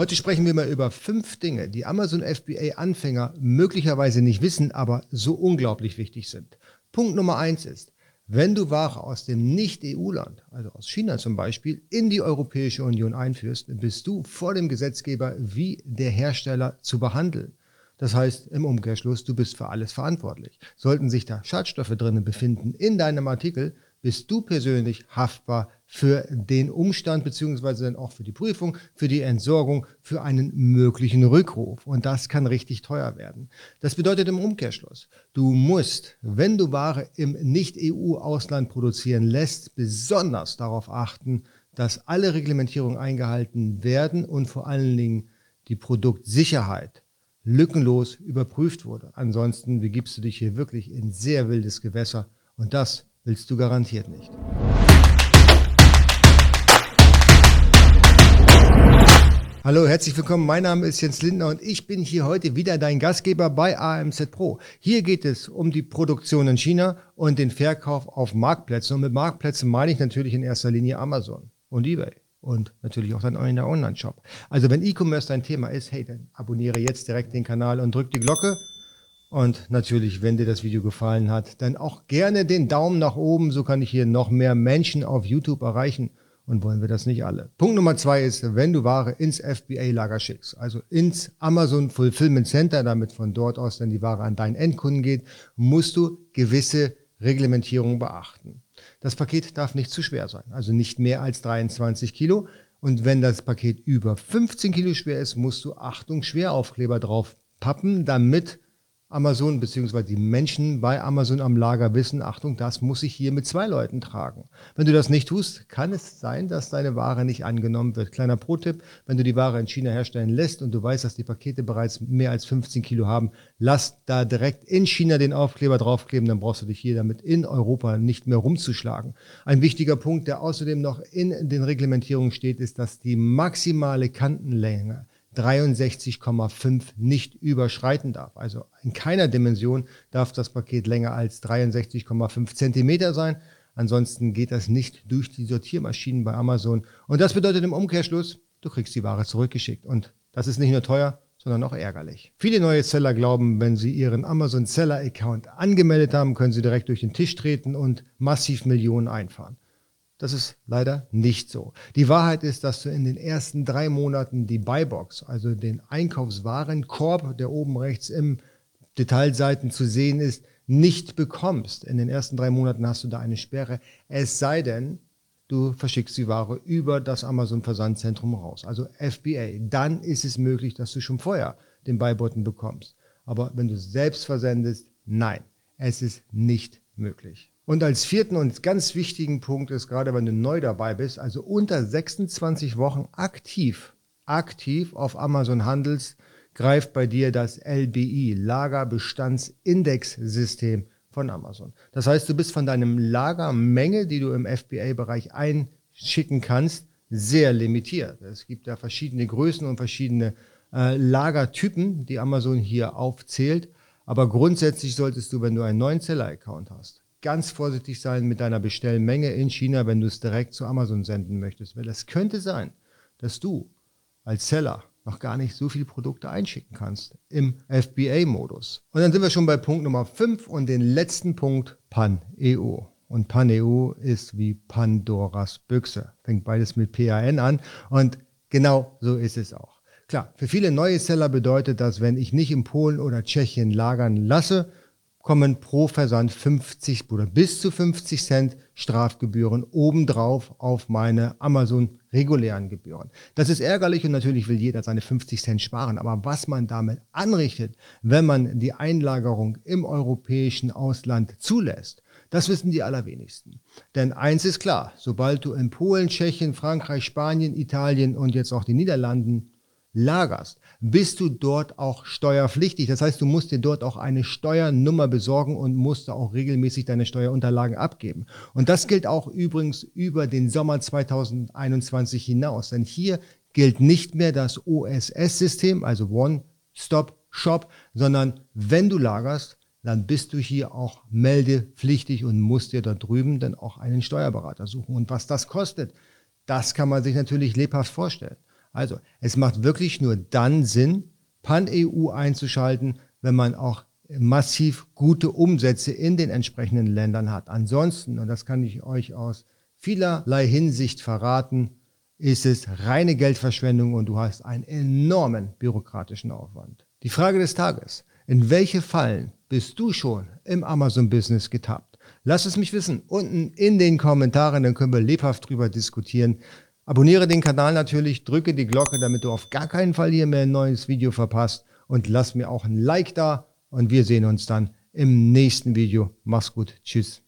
Heute sprechen wir mal über fünf Dinge, die Amazon FBA-Anfänger möglicherweise nicht wissen, aber so unglaublich wichtig sind. Punkt Nummer eins ist, wenn du Ware aus dem Nicht-EU-Land, also aus China zum Beispiel, in die Europäische Union einführst, bist du vor dem Gesetzgeber wie der Hersteller zu behandeln. Das heißt im Umkehrschluss, du bist für alles verantwortlich. Sollten sich da Schadstoffe drinnen befinden in deinem Artikel, bist du persönlich haftbar für den Umstand beziehungsweise dann auch für die Prüfung, für die Entsorgung, für einen möglichen Rückruf. Und das kann richtig teuer werden. Das bedeutet im Umkehrschluss, du musst, wenn du Ware im Nicht-EU-Ausland produzieren lässt, besonders darauf achten, dass alle Reglementierungen eingehalten werden und vor allen Dingen die Produktsicherheit lückenlos überprüft wurde. Ansonsten begibst du dich hier wirklich in sehr wildes Gewässer und das willst du garantiert nicht. Hallo, herzlich willkommen. Mein Name ist Jens Lindner und ich bin hier heute wieder dein Gastgeber bei AMZ Pro. Hier geht es um die Produktion in China und den Verkauf auf Marktplätzen. Und mit Marktplätzen meine ich natürlich in erster Linie Amazon und eBay und natürlich auch dein Online-Shop. Also wenn E-Commerce dein Thema ist, hey, dann abonniere jetzt direkt den Kanal und drück die Glocke. Und natürlich, wenn dir das Video gefallen hat, dann auch gerne den Daumen nach oben. So kann ich hier noch mehr Menschen auf YouTube erreichen und wollen wir das nicht alle. Punkt Nummer zwei ist, wenn du Ware ins FBA-Lager schickst, also ins Amazon Fulfillment Center, damit von dort aus dann die Ware an deinen Endkunden geht, musst du gewisse Reglementierungen beachten. Das Paket darf nicht zu schwer sein, also nicht mehr als 23 Kilo. Und wenn das Paket über 15 Kilo schwer ist, musst du Achtung Schweraufkleber drauf pappen, damit Amazon beziehungsweise die Menschen bei Amazon am Lager wissen, Achtung, das muss ich hier mit zwei Leuten tragen. Wenn du das nicht tust, kann es sein, dass deine Ware nicht angenommen wird. Kleiner Pro-Tipp, wenn du die Ware in China herstellen lässt und du weißt, dass die Pakete bereits mehr als 15 Kilo haben, lass da direkt in China den Aufkleber draufkleben, dann brauchst du dich hier damit in Europa nicht mehr rumzuschlagen. Ein wichtiger Punkt, der außerdem noch in den Reglementierungen steht, ist, dass die maximale Kantenlänge 63,5 nicht überschreiten darf. Also in keiner Dimension darf das Paket länger als 63,5 Zentimeter sein. Ansonsten geht das nicht durch die Sortiermaschinen bei Amazon. Und das bedeutet im Umkehrschluss, du kriegst die Ware zurückgeschickt. Und das ist nicht nur teuer, sondern auch ärgerlich. Viele neue Seller glauben, wenn sie ihren Amazon Seller Account angemeldet haben, können sie direkt durch den Tisch treten und massiv Millionen einfahren. Das ist leider nicht so. Die Wahrheit ist, dass du in den ersten drei Monaten die Buybox, also den Einkaufswarenkorb, der oben rechts im Detailseiten zu sehen ist, nicht bekommst. In den ersten drei Monaten hast du da eine Sperre. Es sei denn, du verschickst die Ware über das Amazon-Versandzentrum raus, also FBA. Dann ist es möglich, dass du schon vorher den Buy-Button bekommst. Aber wenn du selbst versendest, nein, es ist nicht möglich. Und als vierten und ganz wichtigen Punkt ist, gerade wenn du neu dabei bist, also unter 26 Wochen aktiv, aktiv auf Amazon handelst, greift bei dir das LBI, Lagerbestandsindex-System von Amazon. Das heißt, du bist von deinem Lagermenge, die du im FBA-Bereich einschicken kannst, sehr limitiert. Es gibt da verschiedene Größen und verschiedene äh, Lagertypen, die Amazon hier aufzählt. Aber grundsätzlich solltest du, wenn du einen neuen Seller-Account hast, ganz vorsichtig sein mit deiner Bestellmenge in China, wenn du es direkt zu Amazon senden möchtest. Weil es könnte sein, dass du als Seller noch gar nicht so viele Produkte einschicken kannst im FBA-Modus. Und dann sind wir schon bei Punkt Nummer 5 und den letzten Punkt Pan-EU. Und Pan-EU ist wie Pandoras Büchse. Fängt beides mit PAN an und genau so ist es auch. Klar, für viele neue Seller bedeutet das, wenn ich nicht in Polen oder Tschechien lagern lasse, kommen pro Versand 50 oder bis zu 50 Cent Strafgebühren obendrauf auf meine Amazon regulären Gebühren. Das ist ärgerlich und natürlich will jeder seine 50 Cent sparen. Aber was man damit anrichtet, wenn man die Einlagerung im europäischen Ausland zulässt, das wissen die allerwenigsten. Denn eins ist klar, sobald du in Polen, Tschechien, Frankreich, Spanien, Italien und jetzt auch die Niederlanden lagerst, bist du dort auch steuerpflichtig. Das heißt, du musst dir dort auch eine Steuernummer besorgen und musst auch regelmäßig deine Steuerunterlagen abgeben. Und das gilt auch übrigens über den Sommer 2021 hinaus. Denn hier gilt nicht mehr das OSS-System, also One-Stop-Shop, sondern wenn du lagerst, dann bist du hier auch meldepflichtig und musst dir da drüben dann auch einen Steuerberater suchen. Und was das kostet, das kann man sich natürlich lebhaft vorstellen. Also, es macht wirklich nur dann Sinn, Pan-EU einzuschalten, wenn man auch massiv gute Umsätze in den entsprechenden Ländern hat. Ansonsten, und das kann ich euch aus vielerlei Hinsicht verraten, ist es reine Geldverschwendung und du hast einen enormen bürokratischen Aufwand. Die Frage des Tages. In welche Fallen bist du schon im Amazon-Business getappt? Lass es mich wissen unten in den Kommentaren, dann können wir lebhaft drüber diskutieren. Abonniere den Kanal natürlich, drücke die Glocke, damit du auf gar keinen Fall hier mehr ein neues Video verpasst und lass mir auch ein Like da und wir sehen uns dann im nächsten Video. Mach's gut. Tschüss.